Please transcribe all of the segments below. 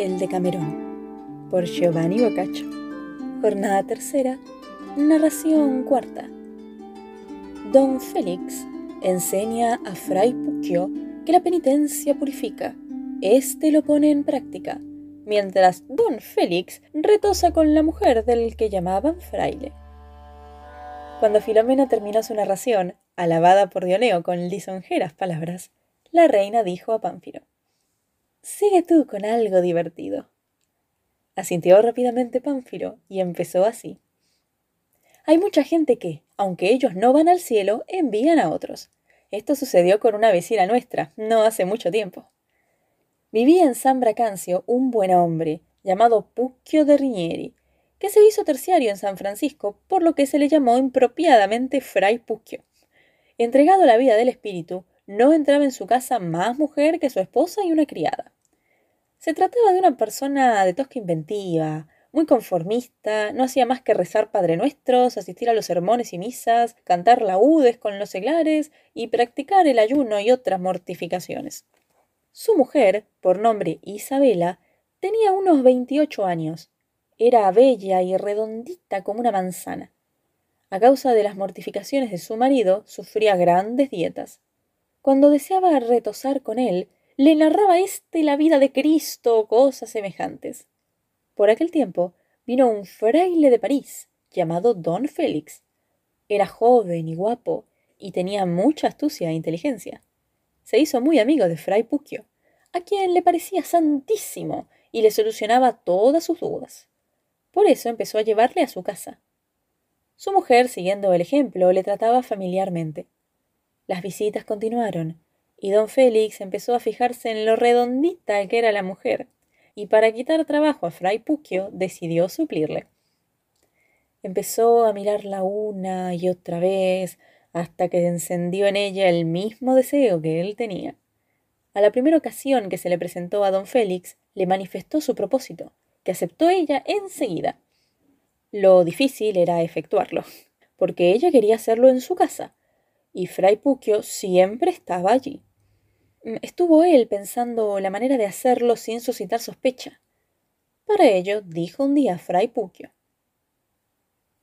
El Decamerón, por Giovanni Boccaccio. Jornada tercera, narración cuarta. Don Félix enseña a Fray Puccio que la penitencia purifica. Este lo pone en práctica, mientras Don Félix retosa con la mujer del que llamaban fraile. Cuando Filomena terminó su narración, alabada por Dioneo con lisonjeras palabras, la reina dijo a Pánfilo Sigue tú con algo divertido. Asintió rápidamente Pánfilo y empezó así. Hay mucha gente que, aunque ellos no van al cielo, envían a otros. Esto sucedió con una vecina nuestra, no hace mucho tiempo. Vivía en San Bracancio un buen hombre, llamado Puccio de Riñeri, que se hizo terciario en San Francisco, por lo que se le llamó impropiadamente Fray Puccio. Entregado a la vida del espíritu, no entraba en su casa más mujer que su esposa y una criada. Se trataba de una persona de tosca inventiva, muy conformista, no hacía más que rezar Padre Nuestros, asistir a los sermones y misas, cantar laúdes con los seglares y practicar el ayuno y otras mortificaciones. Su mujer, por nombre Isabela, tenía unos veintiocho años. Era bella y redondita como una manzana. A causa de las mortificaciones de su marido, sufría grandes dietas. Cuando deseaba retosar con él, le narraba éste la vida de Cristo o cosas semejantes. Por aquel tiempo vino un fraile de París, llamado Don Félix. Era joven y guapo, y tenía mucha astucia e inteligencia. Se hizo muy amigo de Fray Puccio, a quien le parecía santísimo y le solucionaba todas sus dudas. Por eso empezó a llevarle a su casa. Su mujer, siguiendo el ejemplo, le trataba familiarmente. Las visitas continuaron, y don Félix empezó a fijarse en lo redondita que era la mujer, y para quitar trabajo a Fray Puccio decidió suplirle. Empezó a mirarla una y otra vez, hasta que encendió en ella el mismo deseo que él tenía. A la primera ocasión que se le presentó a don Félix, le manifestó su propósito, que aceptó ella enseguida. Lo difícil era efectuarlo, porque ella quería hacerlo en su casa, y Fray Puccio siempre estaba allí. Mm, estuvo él pensando la manera de hacerlo sin suscitar sospecha. Para ello dijo un día Fray Puccio.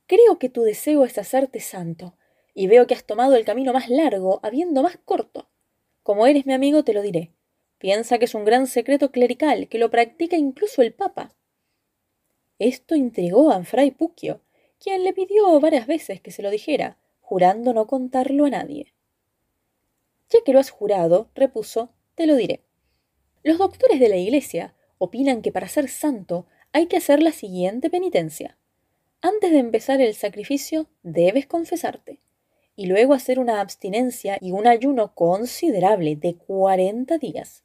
Creo que tu deseo es hacerte santo, y veo que has tomado el camino más largo, habiendo más corto. Como eres mi amigo, te lo diré. Piensa que es un gran secreto clerical, que lo practica incluso el Papa. Esto intrigó a Fray Puccio, quien le pidió varias veces que se lo dijera, jurando no contarlo a nadie. Ya que lo has jurado, repuso, te lo diré. Los doctores de la Iglesia opinan que para ser santo hay que hacer la siguiente penitencia. Antes de empezar el sacrificio, debes confesarte, y luego hacer una abstinencia y un ayuno considerable de cuarenta días.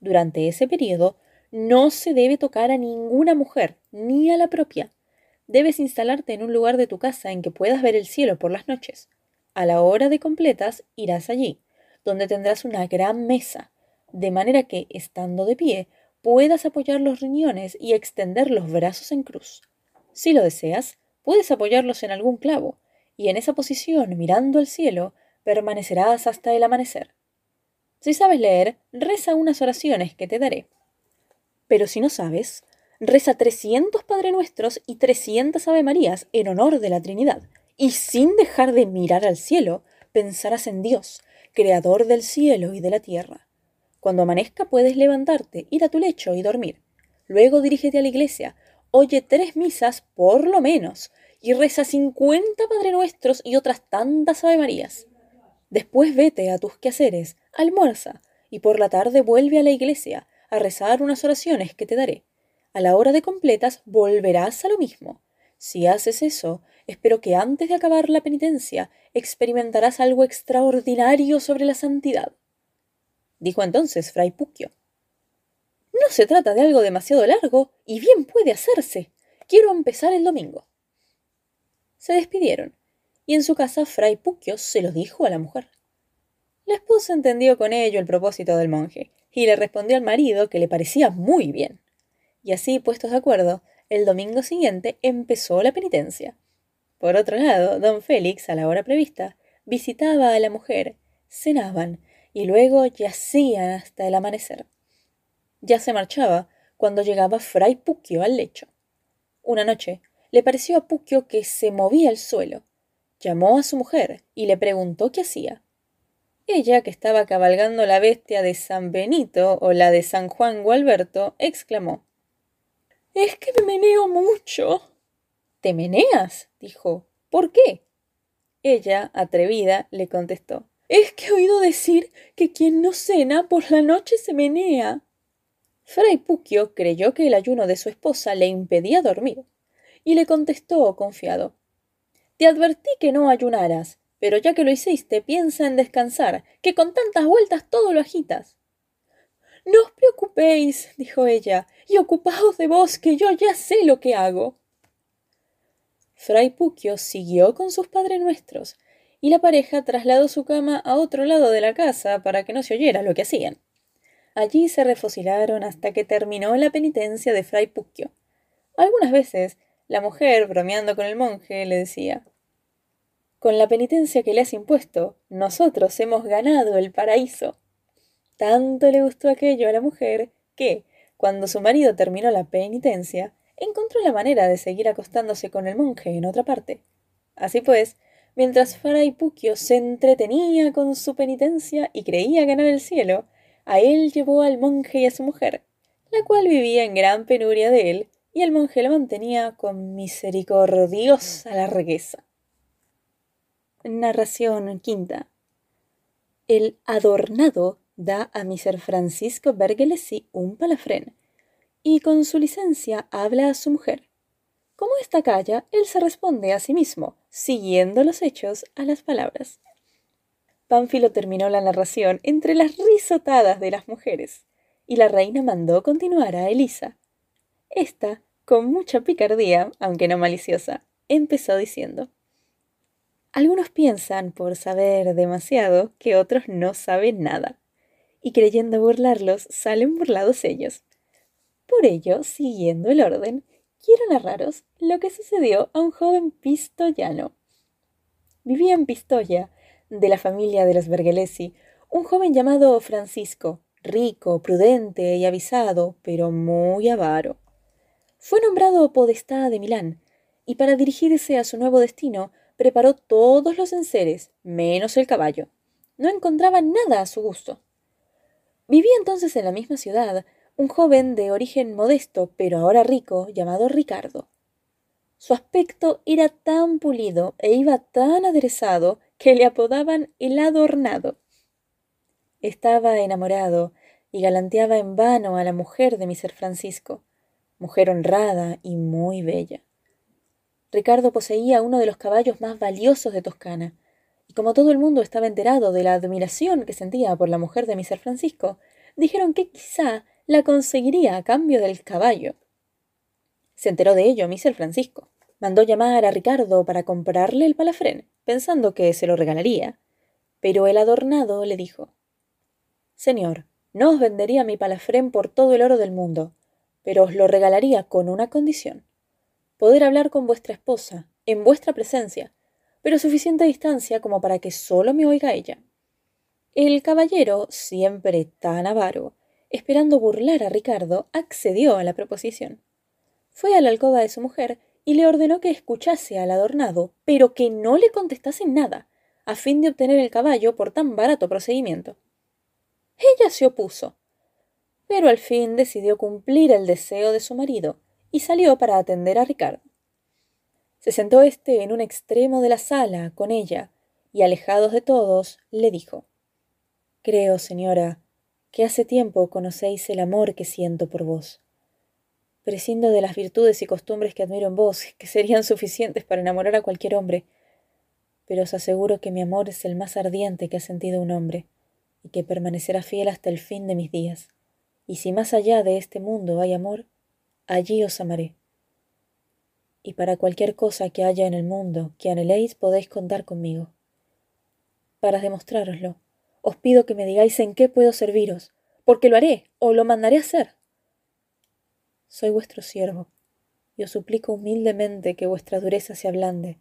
Durante ese periodo, no se debe tocar a ninguna mujer, ni a la propia, debes instalarte en un lugar de tu casa en que puedas ver el cielo por las noches. A la hora de completas irás allí, donde tendrás una gran mesa, de manera que, estando de pie, puedas apoyar los riñones y extender los brazos en cruz. Si lo deseas, puedes apoyarlos en algún clavo, y en esa posición, mirando al cielo, permanecerás hasta el amanecer. Si sabes leer, reza unas oraciones que te daré. Pero si no sabes, reza 300 Padre Nuestros y 300 Ave Marías en honor de la Trinidad, y sin dejar de mirar al cielo, pensarás en Dios, Creador del cielo y de la tierra. Cuando amanezca puedes levantarte, ir a tu lecho y dormir. Luego dirígete a la iglesia, oye tres misas por lo menos, y reza 50 Padre Nuestros y otras tantas Ave Marías. Después vete a tus quehaceres, almuerza, y por la tarde vuelve a la iglesia a rezar unas oraciones que te daré a la hora de completas volverás a lo mismo. Si haces eso, espero que antes de acabar la penitencia experimentarás algo extraordinario sobre la santidad. Dijo entonces Fray Puccio. No se trata de algo demasiado largo y bien puede hacerse. Quiero empezar el domingo. Se despidieron, y en su casa Fray Puccio se lo dijo a la mujer. La esposa entendió con ello el propósito del monje, y le respondió al marido que le parecía muy bien y así puestos de acuerdo, el domingo siguiente empezó la penitencia. Por otro lado, don Félix, a la hora prevista, visitaba a la mujer, cenaban y luego yacían hasta el amanecer. Ya se marchaba cuando llegaba Fray Puquio al lecho. Una noche le pareció a Puquio que se movía el suelo. Llamó a su mujer y le preguntó qué hacía. Ella, que estaba cabalgando la bestia de San Benito o la de San Juan Gualberto, exclamó Es que me meneo mucho. ¿Te meneas? dijo. ¿Por qué? Ella, atrevida, le contestó Es que he oído decir que quien no cena por la noche se menea. Fray Puquio creyó que el ayuno de su esposa le impedía dormir, y le contestó confiado Te advertí que no ayunaras, pero ya que lo hiciste, piensa en descansar, que con tantas vueltas todo lo agitas. No os preocupéis, dijo ella, y ocupaos de vos, que yo ya sé lo que hago. Fray Puquio siguió con sus padres nuestros, y la pareja trasladó su cama a otro lado de la casa para que no se oyera lo que hacían. Allí se refocilaron hasta que terminó la penitencia de Fray Puquio. Algunas veces la mujer, bromeando con el monje, le decía con la penitencia que le has impuesto, nosotros hemos ganado el paraíso. Tanto le gustó aquello a la mujer que, cuando su marido terminó la penitencia, encontró la manera de seguir acostándose con el monje en otra parte. Así pues, mientras Fray se entretenía con su penitencia y creía ganar el cielo, a él llevó al monje y a su mujer, la cual vivía en gran penuria de él, y el monje la mantenía con misericordiosa largueza. Narración quinta. El adornado da a Mr. Francisco Bergelesi un palafrén y con su licencia habla a su mujer. Como esta calla, él se responde a sí mismo, siguiendo los hechos a las palabras. Pánfilo terminó la narración entre las risotadas de las mujeres, y la reina mandó continuar a Elisa. Esta, con mucha picardía, aunque no maliciosa, empezó diciendo algunos piensan, por saber demasiado, que otros no saben nada, y creyendo burlarlos, salen burlados ellos. Por ello, siguiendo el orden, quiero narraros lo que sucedió a un joven pistoyano. Vivía en Pistoia, de la familia de los Bergelesi, un joven llamado Francisco, rico, prudente y avisado, pero muy avaro. Fue nombrado podestá de Milán, y para dirigirse a su nuevo destino preparó todos los enseres, menos el caballo. No encontraba nada a su gusto. Vivía entonces en la misma ciudad un joven de origen modesto, pero ahora rico, llamado Ricardo. Su aspecto era tan pulido e iba tan aderezado que le apodaban el adornado. Estaba enamorado y galanteaba en vano a la mujer de mi ser Francisco, mujer honrada y muy bella. Ricardo poseía uno de los caballos más valiosos de Toscana, y como todo el mundo estaba enterado de la admiración que sentía por la mujer de Mr. Francisco, dijeron que quizá la conseguiría a cambio del caballo. Se enteró de ello Mr. Francisco. Mandó llamar a Ricardo para comprarle el palafrén, pensando que se lo regalaría. Pero el adornado le dijo Señor, no os vendería mi palafrén por todo el oro del mundo, pero os lo regalaría con una condición poder hablar con vuestra esposa, en vuestra presencia, pero suficiente distancia como para que solo me oiga ella. El caballero, siempre tan avaro, esperando burlar a Ricardo, accedió a la proposición. Fue a la alcoba de su mujer y le ordenó que escuchase al adornado, pero que no le contestase nada, a fin de obtener el caballo por tan barato procedimiento. Ella se opuso, pero al fin decidió cumplir el deseo de su marido y salió para atender a Ricardo. Se sentó éste en un extremo de la sala con ella, y alejados de todos, le dijo Creo, señora, que hace tiempo conocéis el amor que siento por vos. Prescindo de las virtudes y costumbres que admiro en vos, que serían suficientes para enamorar a cualquier hombre, pero os aseguro que mi amor es el más ardiente que ha sentido un hombre, y que permanecerá fiel hasta el fin de mis días. Y si más allá de este mundo hay amor, allí os amaré. Y para cualquier cosa que haya en el mundo que anheléis podéis contar conmigo. Para demostrároslo, os pido que me digáis en qué puedo serviros, porque lo haré o lo mandaré a hacer. Soy vuestro siervo, y os suplico humildemente que vuestra dureza se ablande,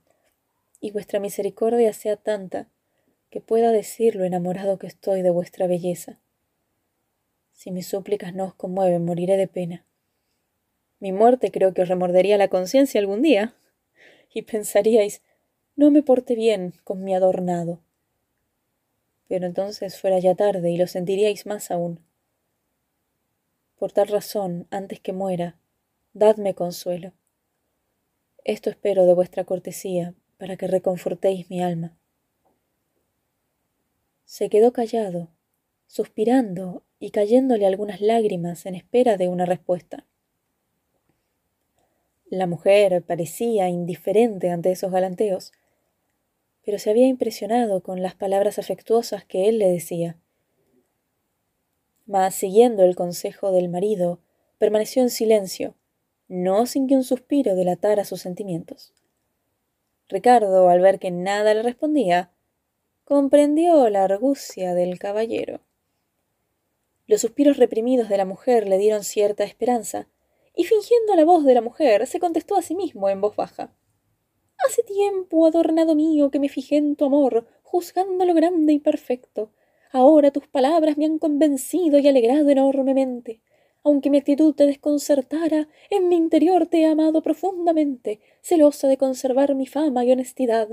y vuestra misericordia sea tanta que pueda decir lo enamorado que estoy de vuestra belleza. Si mis súplicas no os conmueven, moriré de pena Mi muerte creo que os remordería la conciencia algún día, y pensaríais, no me porté bien con mi adornado. Pero entonces fuera ya tarde y lo sentiríais más aún. Por tal razón, antes que muera, dadme consuelo. Esto espero de vuestra cortesía, para que reconfortéis mi alma. Se quedó callado, suspirando y cayéndole algunas lágrimas en espera de una respuesta. La mujer parecía indiferente ante esos galanteos, pero se había impresionado con las palabras afectuosas que él le decía. Mas, siguiendo el consejo del marido, permaneció en silencio, no sin que un suspiro delatara sus sentimientos. Ricardo, al ver que nada le respondía, comprendió la argucia del caballero. Los suspiros reprimidos de la mujer le dieron cierta esperanza, y fingiendo la voz de la mujer, se contestó a sí mismo en voz baja. Hace tiempo, adornado mío, que me fijé en tu amor, juzgando lo grande y perfecto. Ahora tus palabras me han convencido y alegrado enormemente. Aunque mi actitud te desconcertara, en mi interior te he amado profundamente, celosa de conservar mi fama y honestidad.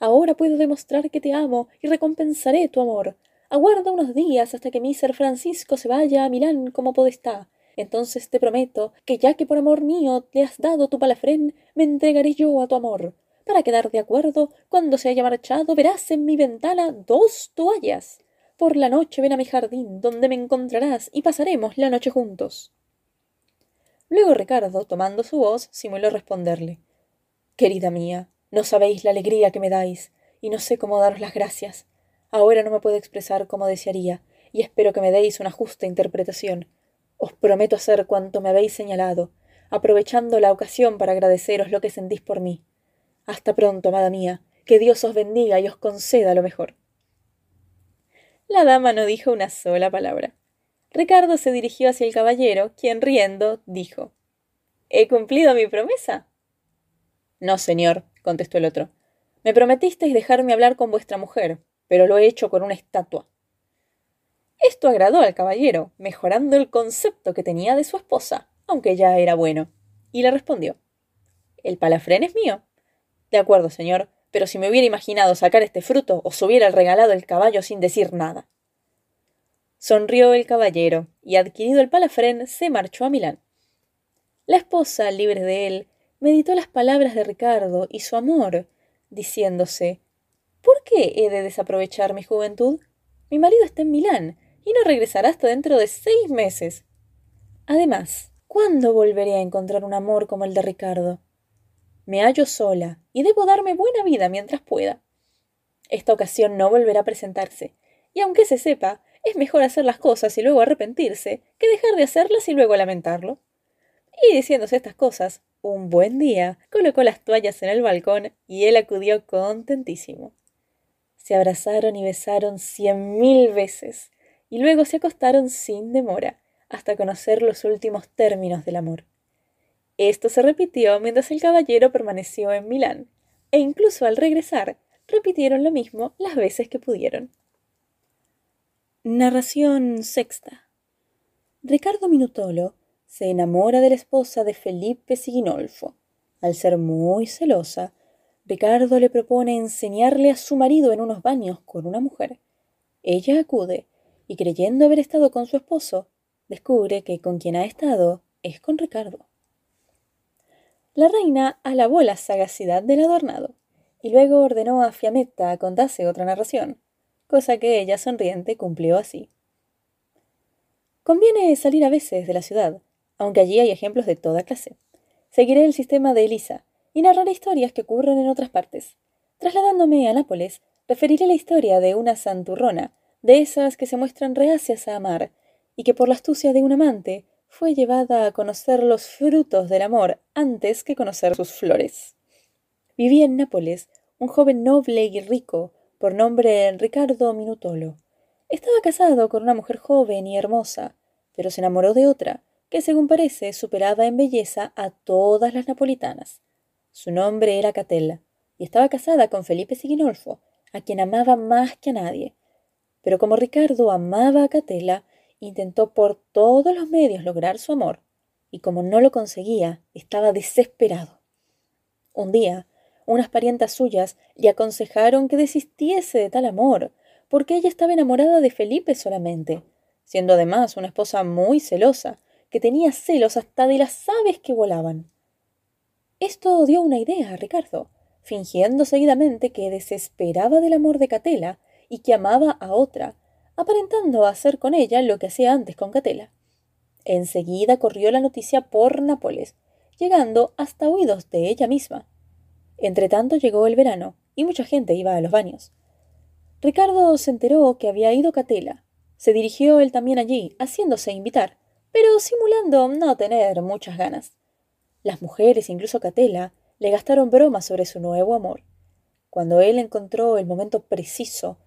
Ahora puedo demostrar que te amo y recompensaré tu amor. Aguarda unos días hasta que mi ser Francisco se vaya a Milán como podestá. Entonces te prometo que ya que por amor mío le has dado tu palafrén, me entregaré yo a tu amor. Para quedar de acuerdo, cuando se haya marchado verás en mi ventana dos toallas. Por la noche ven a mi jardín, donde me encontrarás, y pasaremos la noche juntos. Luego Ricardo, tomando su voz, simuló responderle Querida mía, no sabéis la alegría que me dais, y no sé cómo daros las gracias. Ahora no me puedo expresar como desearía, y espero que me deis una justa interpretación. Os prometo hacer cuanto me habéis señalado, aprovechando la ocasión para agradeceros lo que sentís por mí. Hasta pronto, amada mía, que Dios os bendiga y os conceda lo mejor. La dama no dijo una sola palabra. Ricardo se dirigió hacia el caballero, quien riendo dijo ¿He cumplido mi promesa? No, señor, contestó el otro. Me prometisteis dejarme hablar con vuestra mujer, pero lo he hecho con una estatua. Esto agradó al caballero, mejorando el concepto que tenía de su esposa, aunque ya era bueno, y le respondió El palafrén es mío. De acuerdo, señor, pero si me hubiera imaginado sacar este fruto, os hubiera regalado el caballo sin decir nada. Sonrió el caballero, y adquirido el palafrén, se marchó a Milán. La esposa, libre de él, meditó las palabras de Ricardo y su amor, diciéndose ¿Por qué he de desaprovechar mi juventud? Mi marido está en Milán, y no regresará hasta dentro de seis meses. Además, ¿cuándo volveré a encontrar un amor como el de Ricardo? Me hallo sola y debo darme buena vida mientras pueda. Esta ocasión no volverá a presentarse, y aunque se sepa, es mejor hacer las cosas y luego arrepentirse que dejar de hacerlas y luego lamentarlo. Y diciéndose estas cosas, un buen día colocó las toallas en el balcón y él acudió contentísimo. Se abrazaron y besaron cien mil veces, y luego se acostaron sin demora, hasta conocer los últimos términos del amor. Esto se repitió mientras el caballero permaneció en Milán, e incluso al regresar repitieron lo mismo las veces que pudieron. Narración sexta. Ricardo Minutolo se enamora de la esposa de Felipe Siginolfo. Al ser muy celosa, Ricardo le propone enseñarle a su marido en unos baños con una mujer. Ella acude y creyendo haber estado con su esposo, descubre que con quien ha estado es con Ricardo. La reina alabó la sagacidad del adornado y luego ordenó a Fiametta contase otra narración, cosa que ella sonriente cumplió así. Conviene salir a veces de la ciudad, aunque allí hay ejemplos de toda clase. Seguiré el sistema de Elisa y narraré historias que ocurren en otras partes. Trasladándome a Nápoles, referiré la historia de una santurrona, de esas que se muestran reacias a amar, y que por la astucia de un amante fue llevada a conocer los frutos del amor antes que conocer sus flores. Vivía en Nápoles un joven noble y rico, por nombre Ricardo Minutolo. Estaba casado con una mujer joven y hermosa, pero se enamoró de otra, que según parece superaba en belleza a todas las napolitanas. Su nombre era Catella, y estaba casada con Felipe Siginolfo, a quien amaba más que a nadie. Pero como Ricardo amaba a Catella, intentó por todos los medios lograr su amor, y como no lo conseguía, estaba desesperado. Un día, unas parientas suyas le aconsejaron que desistiese de tal amor, porque ella estaba enamorada de Felipe solamente, siendo además una esposa muy celosa, que tenía celos hasta de las aves que volaban. Esto dio una idea a Ricardo, fingiendo seguidamente que desesperaba del amor de Catela y que amaba a otra, aparentando hacer con ella lo que hacía antes con Catela. Enseguida corrió la noticia por Nápoles, llegando hasta oídos de ella misma. Entretanto llegó el verano, y mucha gente iba a los baños. Ricardo se enteró que había ido Catela. Se dirigió él también allí, haciéndose invitar, pero simulando no tener muchas ganas. Las mujeres, incluso Catela, le gastaron bromas sobre su nuevo amor. Cuando él encontró el momento preciso,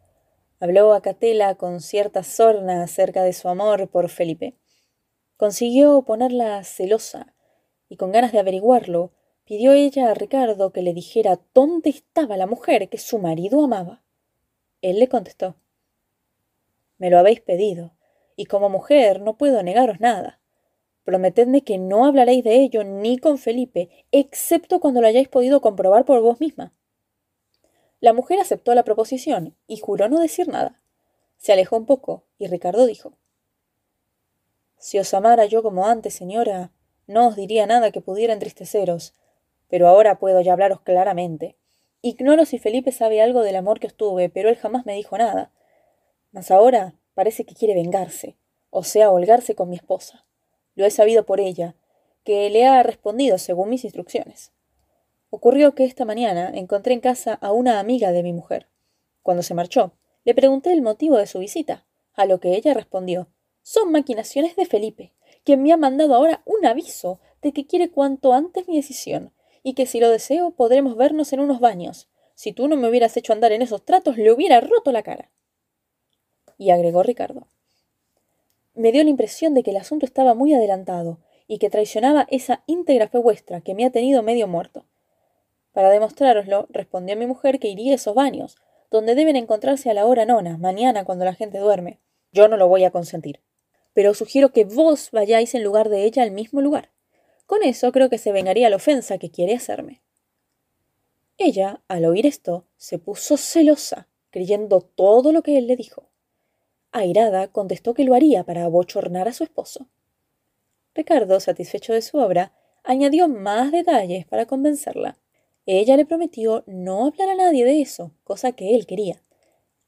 habló a Catela con cierta sorna acerca de su amor por Felipe. Consiguió ponerla celosa, y con ganas de averiguarlo, pidió ella a Ricardo que le dijera dónde estaba la mujer que su marido amaba. Él le contestó Me lo habéis pedido, y como mujer no puedo negaros nada. Prometedme que no hablaréis de ello ni con Felipe, excepto cuando lo hayáis podido comprobar por vos misma. La mujer aceptó la proposición y juró no decir nada. Se alejó un poco y Ricardo dijo Si os amara yo como antes, señora, no os diría nada que pudiera entristeceros, pero ahora puedo ya hablaros claramente. Ignoro si Felipe sabe algo del amor que os tuve, pero él jamás me dijo nada. Mas ahora parece que quiere vengarse, o sea, holgarse con mi esposa. Lo he sabido por ella, que le ha respondido según mis instrucciones. Ocurrió que esta mañana encontré en casa a una amiga de mi mujer. Cuando se marchó, le pregunté el motivo de su visita, a lo que ella respondió Son maquinaciones de Felipe, quien me ha mandado ahora un aviso de que quiere cuanto antes mi decisión, y que si lo deseo podremos vernos en unos baños. Si tú no me hubieras hecho andar en esos tratos, le hubiera roto la cara. Y agregó Ricardo. Me dio la impresión de que el asunto estaba muy adelantado y que traicionaba esa íntegra fe vuestra que me ha tenido medio muerto. Para demostrároslo, respondió mi mujer que iría a esos baños, donde deben encontrarse a la hora nona, mañana cuando la gente duerme. Yo no lo voy a consentir. Pero sugiero que vos vayáis en lugar de ella al mismo lugar. Con eso creo que se vengaría la ofensa que quiere hacerme. Ella, al oír esto, se puso celosa, creyendo todo lo que él le dijo. Airada, contestó que lo haría para abochornar a su esposo. Ricardo, satisfecho de su obra, añadió más detalles para convencerla. Ella le prometió no hablar a nadie de eso, cosa que él quería.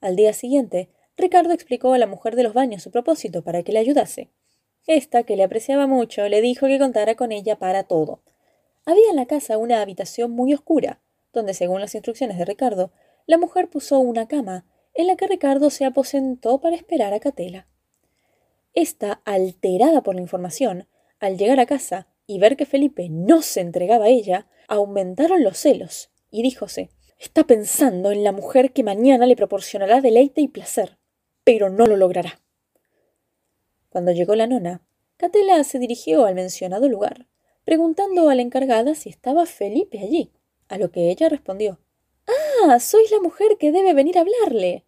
Al día siguiente, Ricardo explicó a la mujer de los baños su propósito para que le ayudase. Esta, que le apreciaba mucho, le dijo que contara con ella para todo. Había en la casa una habitación muy oscura, donde, según las instrucciones de Ricardo, la mujer puso una cama, en la que Ricardo se aposentó para esperar a Catela. Esta, alterada por la información, al llegar a casa y ver que Felipe no se entregaba a ella, aumentaron los celos, y díjose Está pensando en la mujer que mañana le proporcionará deleite y placer, pero no lo logrará. Cuando llegó la nona, Catela se dirigió al mencionado lugar, preguntando a la encargada si estaba Felipe allí, a lo que ella respondió Ah, sois la mujer que debe venir a hablarle.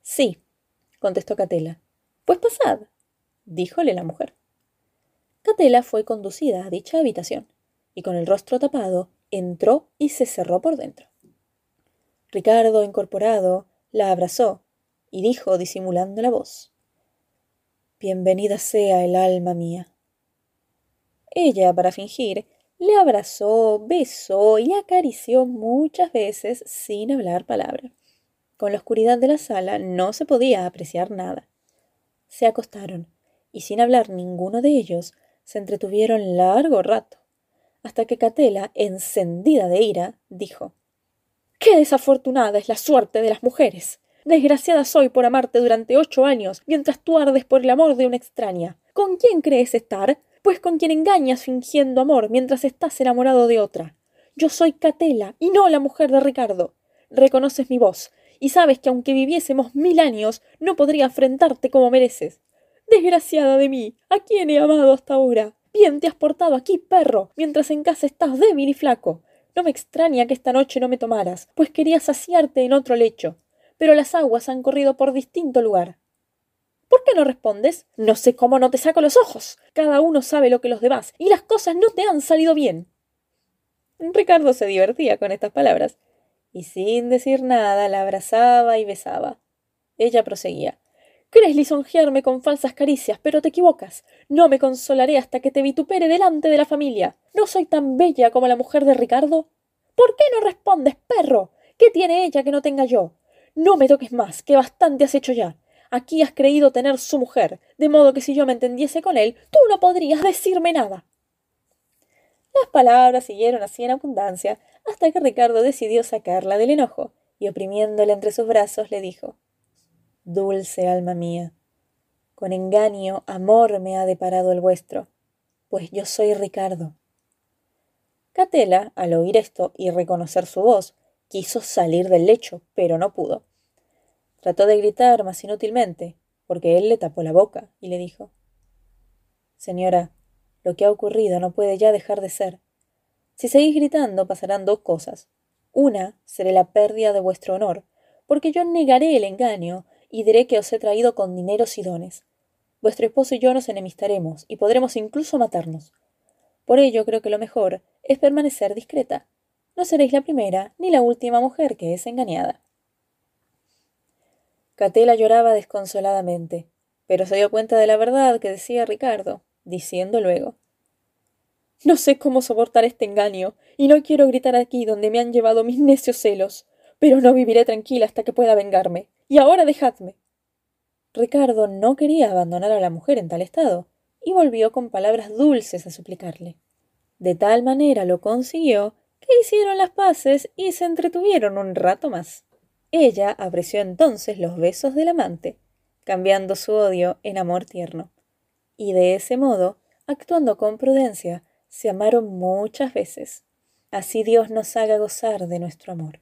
Sí, contestó Catela. Pues pasad, díjole la mujer. Catela fue conducida a dicha habitación, y con el rostro tapado entró y se cerró por dentro. Ricardo, incorporado, la abrazó y dijo disimulando la voz Bienvenida sea el alma mía. Ella, para fingir, le abrazó, besó y acarició muchas veces sin hablar palabra. Con la oscuridad de la sala no se podía apreciar nada. Se acostaron, y sin hablar ninguno de ellos, se entretuvieron largo rato, hasta que Catela, encendida de ira, dijo Qué desafortunada es la suerte de las mujeres. Desgraciada soy por amarte durante ocho años, mientras tú ardes por el amor de una extraña. ¿Con quién crees estar? Pues con quien engañas fingiendo amor mientras estás enamorado de otra. Yo soy Catela, y no la mujer de Ricardo. Reconoces mi voz, y sabes que aunque viviésemos mil años, no podría afrentarte como mereces. Desgraciada de mí, ¿a quién he amado hasta ahora? Bien te has portado aquí, perro, mientras en casa estás débil y flaco. No me extraña que esta noche no me tomaras, pues quería saciarte en otro lecho pero las aguas han corrido por distinto lugar. ¿Por qué no respondes? No sé cómo no te saco los ojos. Cada uno sabe lo que los demás, y las cosas no te han salido bien. Ricardo se divertía con estas palabras, y sin decir nada la abrazaba y besaba. Ella proseguía. Crees lisonjearme con falsas caricias, pero te equivocas. No me consolaré hasta que te vitupere delante de la familia. ¿No soy tan bella como la mujer de Ricardo? ¿Por qué no respondes, perro? ¿Qué tiene ella que no tenga yo? No me toques más, que bastante has hecho ya. Aquí has creído tener su mujer, de modo que si yo me entendiese con él, tú no podrías decirme nada. Las palabras siguieron así en abundancia, hasta que Ricardo decidió sacarla del enojo, y oprimiéndola entre sus brazos le dijo Dulce alma mía, con engaño amor me ha deparado el vuestro, pues yo soy Ricardo. Catela, al oír esto y reconocer su voz, quiso salir del lecho, pero no pudo. Trató de gritar más inútilmente, porque él le tapó la boca y le dijo Señora, lo que ha ocurrido no puede ya dejar de ser. Si seguís gritando pasarán dos cosas. Una será la pérdida de vuestro honor, porque yo negaré el engaño y diré que os he traído con dineros y dones. Vuestro esposo y yo nos enemistaremos y podremos incluso matarnos. Por ello creo que lo mejor es permanecer discreta. No seréis la primera ni la última mujer que es engañada. Catela lloraba desconsoladamente, pero se dio cuenta de la verdad que decía Ricardo, diciendo luego No sé cómo soportar este engaño, y no quiero gritar aquí donde me han llevado mis necios celos, pero no viviré tranquila hasta que pueda vengarme. Y ahora dejadme. Ricardo no quería abandonar a la mujer en tal estado, y volvió con palabras dulces a suplicarle. De tal manera lo consiguió que hicieron las paces y se entretuvieron un rato más. Ella apreció entonces los besos del amante, cambiando su odio en amor tierno, y de ese modo, actuando con prudencia, se amaron muchas veces. Así Dios nos haga gozar de nuestro amor.